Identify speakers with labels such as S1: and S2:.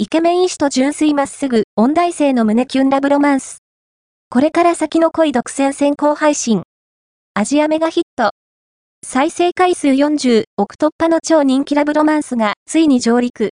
S1: イケメン医師と純粋まっすぐ、音大生の胸キュンラブロマンス。これから先の恋独占先行配信。アジアメガヒット。再生回数40億突破の超人気ラブロマンスがついに上陸。